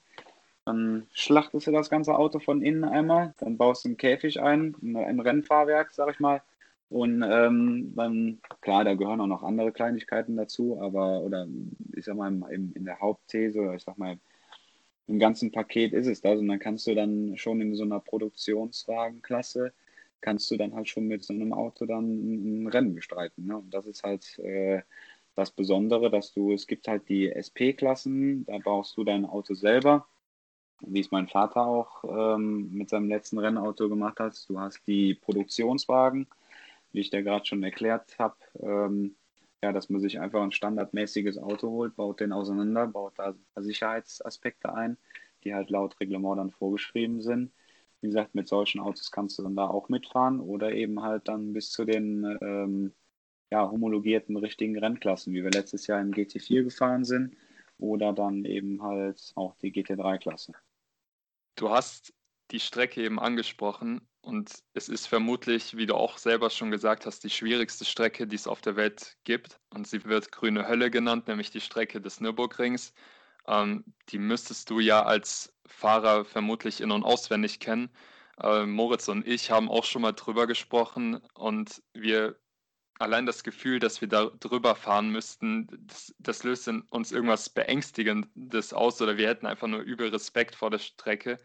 dann schlachtest du das ganze Auto von innen einmal, dann baust du einen Käfig ein, ein Rennfahrwerk, sag ich mal. Und ähm, dann, klar, da gehören auch noch andere Kleinigkeiten dazu, aber, oder ich sag mal, in der Hauptthese, oder ich sag mal, im ganzen Paket ist es das. Und dann kannst du dann schon in so einer Produktionswagenklasse, kannst du dann halt schon mit so einem Auto dann ein Rennen bestreiten. Ne? Und das ist halt äh, das Besondere, dass du, es gibt halt die SP-Klassen, da baust du dein Auto selber wie es mein Vater auch ähm, mit seinem letzten Rennauto gemacht hat. Du hast die Produktionswagen, wie ich dir gerade schon erklärt habe. Ähm, ja, dass man sich einfach ein standardmäßiges Auto holt, baut den auseinander, baut da Sicherheitsaspekte ein, die halt laut Reglement dann vorgeschrieben sind. Wie gesagt, mit solchen Autos kannst du dann da auch mitfahren oder eben halt dann bis zu den ähm, ja, homologierten richtigen Rennklassen, wie wir letztes Jahr im GT4 gefahren sind oder dann eben halt auch die GT3-Klasse. Du hast die Strecke eben angesprochen und es ist vermutlich, wie du auch selber schon gesagt hast, die schwierigste Strecke, die es auf der Welt gibt. Und sie wird Grüne Hölle genannt, nämlich die Strecke des Nürburgrings. Ähm, die müsstest du ja als Fahrer vermutlich in- und auswendig kennen. Äh, Moritz und ich haben auch schon mal drüber gesprochen und wir allein das Gefühl, dass wir da drüber fahren müssten, das, das, löst in uns irgendwas Beängstigendes aus oder wir hätten einfach nur übel Respekt vor der Strecke.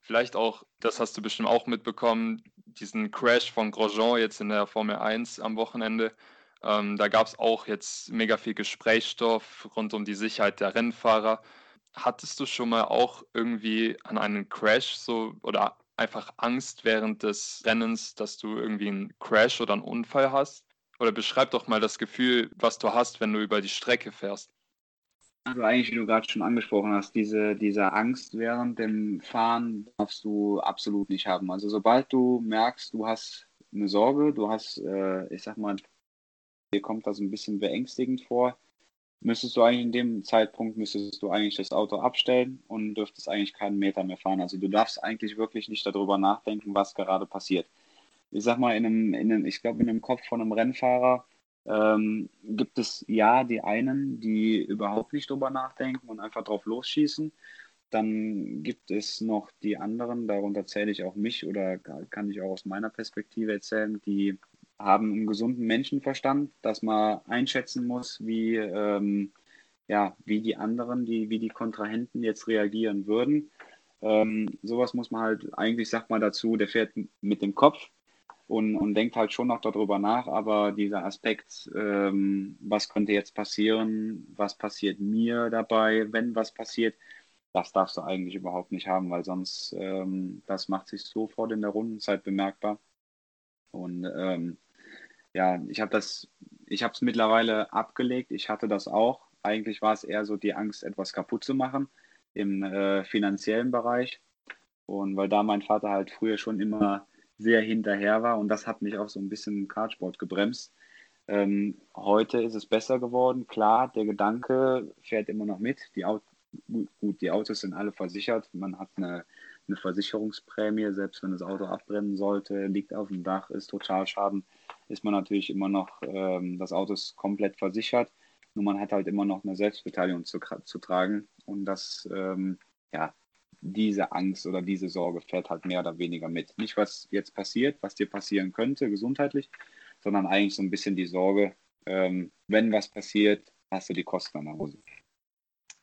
Vielleicht auch, das hast du bestimmt auch mitbekommen, diesen Crash von Grosjean jetzt in der Formel 1 am Wochenende. Ähm, da gab es auch jetzt mega viel Gesprächsstoff rund um die Sicherheit der Rennfahrer. Hattest du schon mal auch irgendwie an einen Crash so oder einfach Angst während des Rennens, dass du irgendwie einen Crash oder einen Unfall hast? Oder beschreib doch mal das Gefühl, was du hast, wenn du über die Strecke fährst. Also eigentlich, wie du gerade schon angesprochen hast, diese, diese Angst während dem Fahren darfst du absolut nicht haben. Also sobald du merkst, du hast eine Sorge, du hast, äh, ich sag mal, dir kommt das ein bisschen beängstigend vor, müsstest du eigentlich in dem Zeitpunkt, müsstest du eigentlich das Auto abstellen und dürftest eigentlich keinen Meter mehr fahren. Also du darfst eigentlich wirklich nicht darüber nachdenken, was gerade passiert. ich sag mal, in einem, in einem ich glaube, in einem Kopf von einem Rennfahrer ähm, gibt es ja die einen, die überhaupt nicht drüber nachdenken und einfach drauf losschießen. Dann gibt es noch die anderen, darunter zähle ich auch mich oder kann ich auch aus meiner Perspektive erzählen, die haben einen gesunden Menschenverstand, dass man einschätzen muss, wie, ähm, ja, wie die anderen, die, wie die Kontrahenten jetzt reagieren würden. Ähm, sowas muss man halt, eigentlich sagt man dazu, der fährt mit dem Kopf und, und denkt halt schon noch darüber nach, aber dieser Aspekt, ähm, was könnte jetzt passieren, was passiert mir dabei, wenn was passiert, das darfst du eigentlich überhaupt nicht haben, weil sonst, ähm, das macht sich sofort in der Rundenzeit bemerkbar. Und ähm, ja, ich habe das, ich habe es mittlerweile abgelegt. Ich hatte das auch. Eigentlich war es eher so die Angst, etwas kaputt zu machen im äh, finanziellen Bereich. Und weil da mein Vater halt früher schon immer sehr hinterher war und das hat mich auch so ein bisschen im Kartsport gebremst. Ähm, heute ist es besser geworden. Klar, der Gedanke fährt immer noch mit. Die gut, die Autos sind alle versichert. Man hat eine, eine Versicherungsprämie, selbst wenn das Auto abbrennen sollte, liegt auf dem Dach, ist Totalschaden, ist man natürlich immer noch, ähm, das Auto ist komplett versichert. Nur man hat halt immer noch eine Selbstbeteiligung zu, zu tragen. Und das, ähm, ja, diese Angst oder diese Sorge fährt halt mehr oder weniger mit. Nicht, was jetzt passiert, was dir passieren könnte, gesundheitlich, sondern eigentlich so ein bisschen die Sorge, ähm, wenn was passiert, hast du die Kosten an der Hose.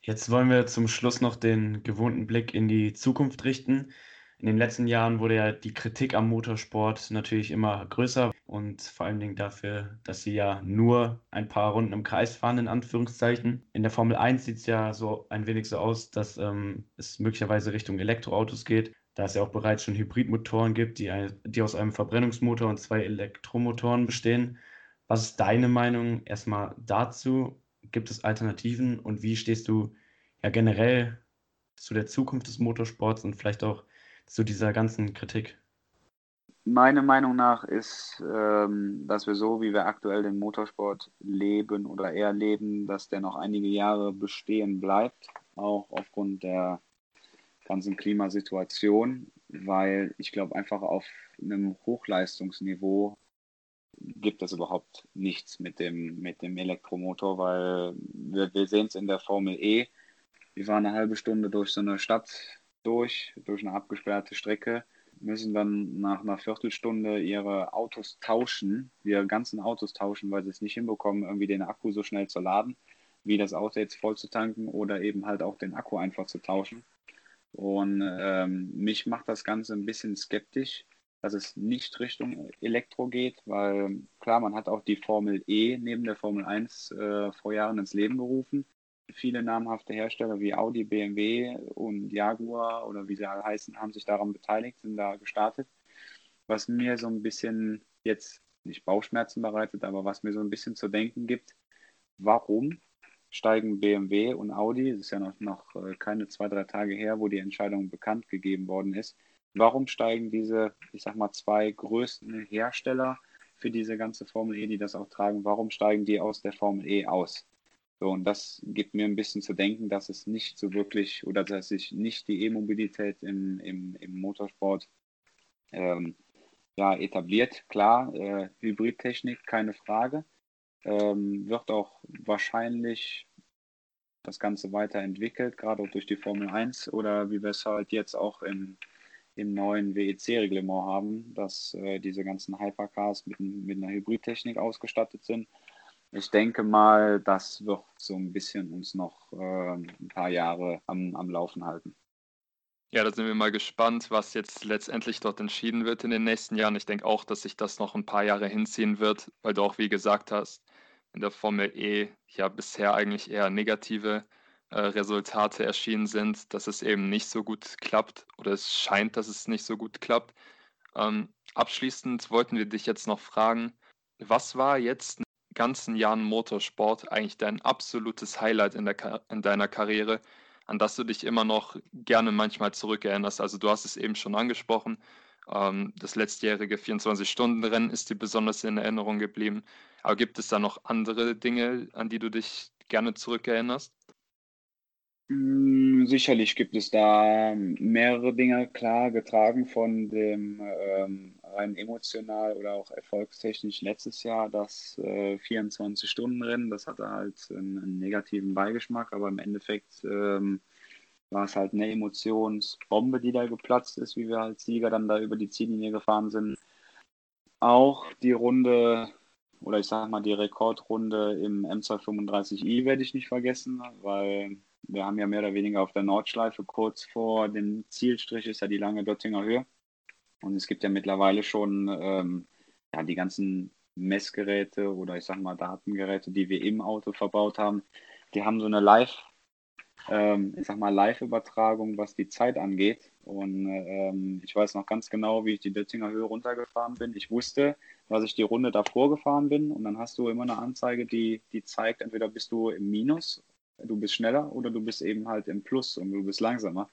Jetzt wollen wir zum Schluss noch den gewohnten Blick in die Zukunft richten. In den letzten Jahren wurde ja die Kritik am Motorsport natürlich immer größer und vor allen Dingen dafür, dass sie ja nur ein paar Runden im Kreis fahren, in Anführungszeichen. In der Formel 1 sieht es ja so ein wenig so aus, dass ähm, es möglicherweise Richtung Elektroautos geht, da es ja auch bereits schon Hybridmotoren gibt, die, die aus einem Verbrennungsmotor und zwei Elektromotoren bestehen. Was ist deine Meinung erstmal dazu? Gibt es Alternativen und wie stehst du ja generell zu der Zukunft des Motorsports und vielleicht auch zu dieser ganzen Kritik? Meiner Meinung nach ist, ähm, dass wir so, wie wir aktuell den Motorsport leben oder eher leben, dass der noch einige Jahre bestehen bleibt, auch aufgrund der ganzen Klimasituation, weil ich glaube einfach auf einem Hochleistungsniveau gibt es überhaupt nichts mit dem, mit dem Elektromotor, weil wir, wir sehen es in der Formel E. Wir fahren eine halbe Stunde durch so eine Stadt durch, durch eine abgesperrte Strecke, müssen dann nach einer Viertelstunde ihre Autos tauschen, ihre ganzen Autos tauschen, weil sie es nicht hinbekommen, irgendwie den Akku so schnell zu laden, wie das Auto jetzt voll zu tanken oder eben halt auch den Akku einfach zu tauschen. Und ähm, mich macht das Ganze ein bisschen skeptisch, dass es nicht Richtung Elektro geht, weil klar, man hat auch die Formel E neben der Formel 1 äh, vor Jahren ins Leben gerufen viele namhafte Hersteller wie Audi, BMW und Jaguar oder wie sie alle heißen, haben sich daran beteiligt, sind da gestartet. Was mir so ein bisschen jetzt nicht Bauchschmerzen bereitet, aber was mir so ein bisschen zu denken gibt, warum steigen BMW und Audi, es ist ja noch, noch äh, keine zwei, drei Tage her, wo die Entscheidung bekannt gegeben worden ist, warum steigen diese, ich sag mal, zwei größten Hersteller für diese ganze Formel E, die das auch tragen, warum steigen die aus der Formel E aus? So, und das gibt mir ein bisschen zu denken, dass es nicht so wirklich oder dass sich nicht die E-Mobilität im, im, im Motorsport ähm, ja, etabliert. Klar, äh, Hybridtechnik, keine Frage. Ähm, wird auch wahrscheinlich das Ganze weiterentwickelt, gerade auch durch die Formel 1 oder wie wir es halt jetzt auch im, im neuen WEC-Reglement haben, dass äh, diese ganzen Hypercars mit, mit einer Hybridtechnik ausgestattet sind ich denke mal, das wird so ein bisschen uns noch äh, ein paar Jahre am, am Laufen halten. Ja, da sind wir mal gespannt, was jetzt letztendlich dort entschieden wird in den nächsten Jahren. Ich denke auch, dass sich das noch ein paar Jahre hinziehen wird, weil du auch, wie gesagt hast, in der Formel E ja bisher eigentlich eher negative äh, Resultate erschienen sind, dass es eben nicht so gut klappt oder es scheint, dass es nicht so gut klappt. Ähm, abschließend wollten wir dich jetzt noch fragen, was war jetzt ganzen Jahren Motorsport eigentlich dein absolutes Highlight in, der, in deiner Karriere, an das du dich immer noch gerne manchmal zurückerinnerst? Also du hast es eben schon angesprochen, ähm, das letztjährige 24-Stunden-Rennen ist dir besonders in Erinnerung geblieben. Aber gibt es da noch andere Dinge, an die du dich gerne zurückerinnerst? Hm, sicherlich gibt es da mehrere Dinge, klar, getragen von dem ähm, rein emotional oder auch erfolgstechnisch letztes Jahr das äh, 24-Stunden-Rennen. Das hatte halt einen, einen, negativen Beigeschmack, aber im Endeffekt ähm, war es halt eine Emotionsbombe, die da geplatzt ist, wie wir als Sieger dann da über die Ziellinie gefahren sind. Auch die Runde oder ich sage mal die Rekordrunde im M235i werde ich nicht vergessen, weil wir haben ja mehr oder weniger auf der Nordschleife kurz vor dem Zielstrich ist ja die lange Dottinger Höhe. Und es gibt ja mittlerweile schon ähm, ja, die ganzen Messgeräte oder ich sag mal Datengeräte, die wir im Auto verbaut haben. Die haben so eine Live, ähm, ich sag mal Live-Übertragung, was die Zeit angeht. Und ähm, ich weiß noch ganz genau, wie ich die Döttinger Höhe runtergefahren bin. Ich wusste, was ich die Runde davor gefahren bin. Und dann hast du immer eine Anzeige, die, die zeigt, entweder bist du im Minus, du bist schneller oder du bist eben halt im Plus und du bist langsamer.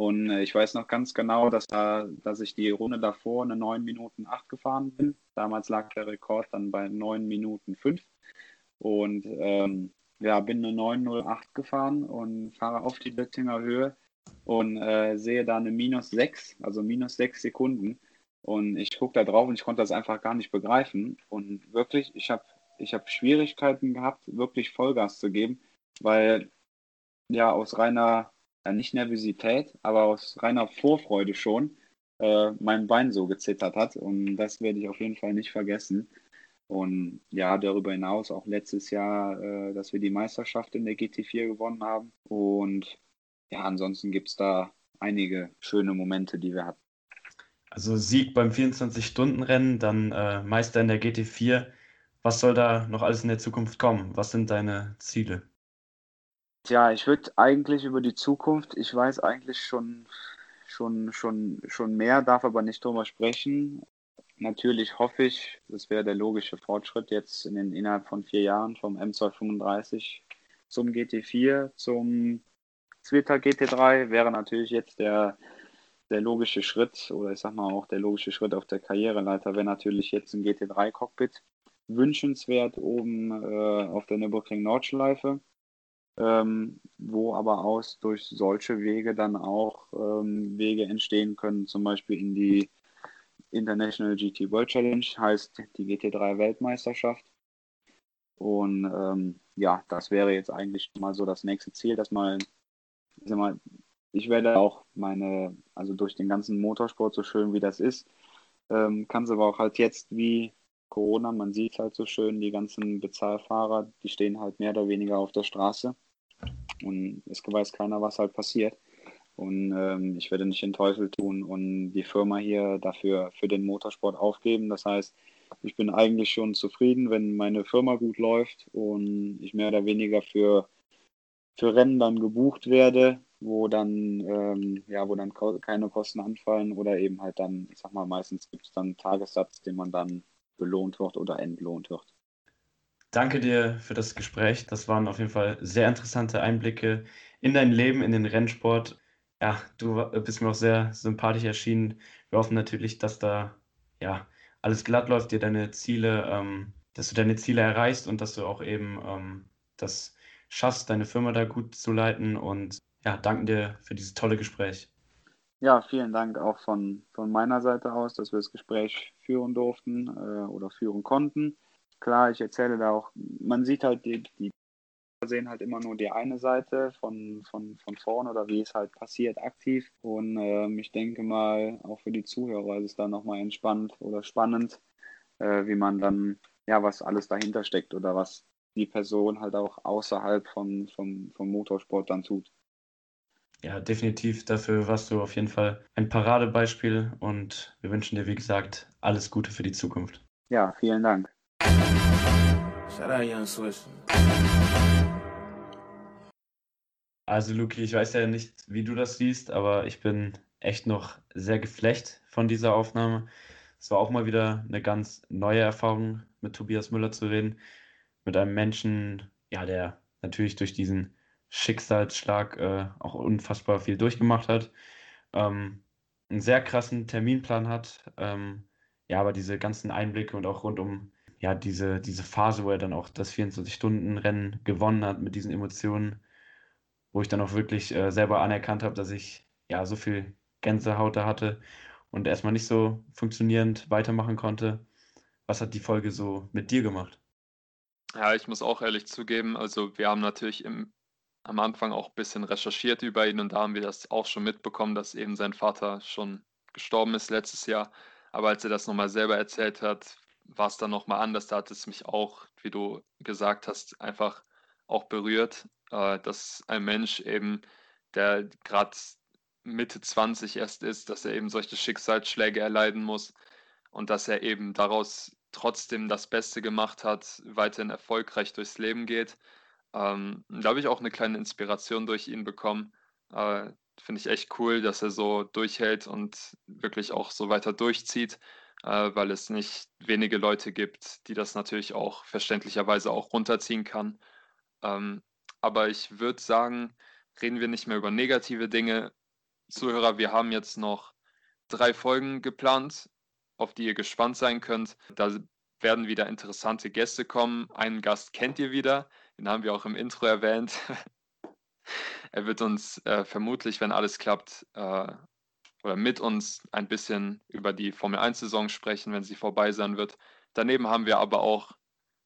Und äh, ich weiß noch ganz genau, dass, da, dass ich die Runde davor eine 9 Minuten 8 gefahren bin. Damals lag der Rekord dann bei 9 Minuten 5. Und ähm, ja, bin eine 908 gefahren und fahre auf die Döttinger Höhe und äh, sehe da eine minus 6, also minus 6 Sekunden. Und ich gucke da drauf und ich konnte das einfach gar nicht begreifen. Und wirklich, ich habe ich hab Schwierigkeiten gehabt, wirklich Vollgas zu geben, weil ja aus reiner, ja nicht Nervosität, aber aus reiner Vorfreude schon äh, mein Bein so gezittert hat. Und das werde ich auf jeden Fall nicht vergessen. Und ja, darüber hinaus auch letztes Jahr, äh, dass wir die Meisterschaft in der GT4 gewonnen haben. Und ja, ansonsten gibt es da einige schöne Momente, die wir hatten. Also Sieg beim 24-Stunden-Rennen, dann äh, Meister in der GT4. Was soll da noch alles in der Zukunft kommen? Was sind deine Ziele? Tja, ich würde eigentlich über die Zukunft, ich weiß eigentlich schon, schon, schon, schon mehr, darf aber nicht drüber sprechen. Natürlich hoffe ich, das wäre der logische Fortschritt jetzt in den, innerhalb von vier Jahren vom M235 zum GT4, zum Twitter GT3 wäre natürlich jetzt der, der logische Schritt oder ich sag mal auch der logische Schritt auf der Karriereleiter wäre natürlich jetzt ein GT3-Cockpit. Wünschenswert oben äh, auf der Nürburgring Nordschleife ähm, wo aber aus durch solche Wege dann auch ähm, Wege entstehen können, zum Beispiel in die International GT World Challenge, heißt die GT3 Weltmeisterschaft. Und ähm, ja, das wäre jetzt eigentlich mal so das nächste Ziel, dass mal, ich, mal, ich werde auch meine, also durch den ganzen Motorsport, so schön wie das ist, ähm, kann es aber auch halt jetzt wie Corona, man sieht halt so schön, die ganzen Bezahlfahrer, die stehen halt mehr oder weniger auf der Straße. Und es weiß keiner, was halt passiert. Und ähm, ich werde nicht den Teufel tun und die Firma hier dafür für den Motorsport aufgeben. Das heißt, ich bin eigentlich schon zufrieden, wenn meine Firma gut läuft und ich mehr oder weniger für, für Rennen dann gebucht werde, wo dann, ähm, ja, wo dann keine Kosten anfallen oder eben halt dann, ich sag mal, meistens gibt es dann einen Tagessatz, den man dann belohnt wird oder entlohnt wird. Danke dir für das Gespräch. Das waren auf jeden Fall sehr interessante Einblicke in dein Leben, in den Rennsport. Ja, du bist mir auch sehr sympathisch erschienen. Wir hoffen natürlich, dass da ja alles glatt läuft, dir deine Ziele, ähm, dass du deine Ziele erreichst und dass du auch eben ähm, das schaffst, deine Firma da gut zu leiten. Und ja, danken dir für dieses tolle Gespräch. Ja, vielen Dank auch von, von meiner Seite aus, dass wir das Gespräch führen durften äh, oder führen konnten klar, ich erzähle da auch, man sieht halt die, die sehen halt immer nur die eine Seite von, von, von vorn oder wie es halt passiert aktiv. Und ähm, ich denke mal, auch für die Zuhörer ist es dann nochmal entspannt oder spannend, äh, wie man dann, ja, was alles dahinter steckt oder was die Person halt auch außerhalb von, von, vom Motorsport dann tut. Ja, definitiv. Dafür warst du auf jeden Fall ein Paradebeispiel und wir wünschen dir, wie gesagt, alles Gute für die Zukunft. Ja, vielen Dank. Also, Luki, ich weiß ja nicht, wie du das siehst, aber ich bin echt noch sehr geflecht von dieser Aufnahme. Es war auch mal wieder eine ganz neue Erfahrung, mit Tobias Müller zu reden. Mit einem Menschen, ja, der natürlich durch diesen Schicksalsschlag äh, auch unfassbar viel durchgemacht hat. Ähm, einen sehr krassen Terminplan hat. Ähm, ja, aber diese ganzen Einblicke und auch rund um ja, diese, diese Phase, wo er dann auch das 24-Stunden-Rennen gewonnen hat mit diesen Emotionen, wo ich dann auch wirklich äh, selber anerkannt habe, dass ich ja so viel Gänsehaut da hatte und erstmal nicht so funktionierend weitermachen konnte. Was hat die Folge so mit dir gemacht? Ja, ich muss auch ehrlich zugeben, also wir haben natürlich im, am Anfang auch ein bisschen recherchiert über ihn und da haben wir das auch schon mitbekommen, dass eben sein Vater schon gestorben ist letztes Jahr. Aber als er das nochmal selber erzählt hat, war es dann nochmal anders. Da hat es mich auch, wie du gesagt hast, einfach auch berührt, äh, dass ein Mensch eben, der gerade Mitte 20 erst ist, dass er eben solche Schicksalsschläge erleiden muss und dass er eben daraus trotzdem das Beste gemacht hat, weiterhin erfolgreich durchs Leben geht. Ähm, da habe ich auch eine kleine Inspiration durch ihn bekommen. Äh, Finde ich echt cool, dass er so durchhält und wirklich auch so weiter durchzieht, äh, weil es nicht wenige Leute gibt, die das natürlich auch verständlicherweise auch runterziehen kann. Ähm, aber ich würde sagen, reden wir nicht mehr über negative Dinge. Zuhörer, wir haben jetzt noch drei Folgen geplant auf die ihr gespannt sein könnt. Da werden wieder interessante Gäste kommen. Einen Gast kennt ihr wieder, den haben wir auch im Intro erwähnt. er wird uns äh, vermutlich, wenn alles klappt, äh, oder mit uns ein bisschen über die Formel 1-Saison sprechen, wenn sie vorbei sein wird. Daneben haben wir aber auch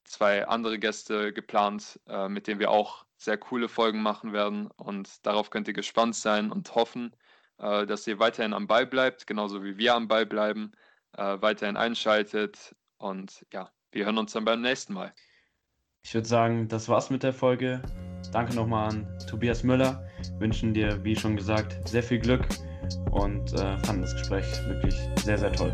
zwei andere Gäste geplant, äh, mit denen wir auch sehr coole Folgen machen werden. Und darauf könnt ihr gespannt sein und hoffen, äh, dass ihr weiterhin am Ball bleibt, genauso wie wir am Ball bleiben äh, weiterhin einschaltet. Und ja, wir hören uns dann beim nächsten Mal. Ich würde sagen, das war's mit der Folge. Danke nochmal an Tobias Müller. Wünschen dir, wie schon gesagt, sehr viel Glück und äh, fanden das Gespräch wirklich sehr, sehr toll.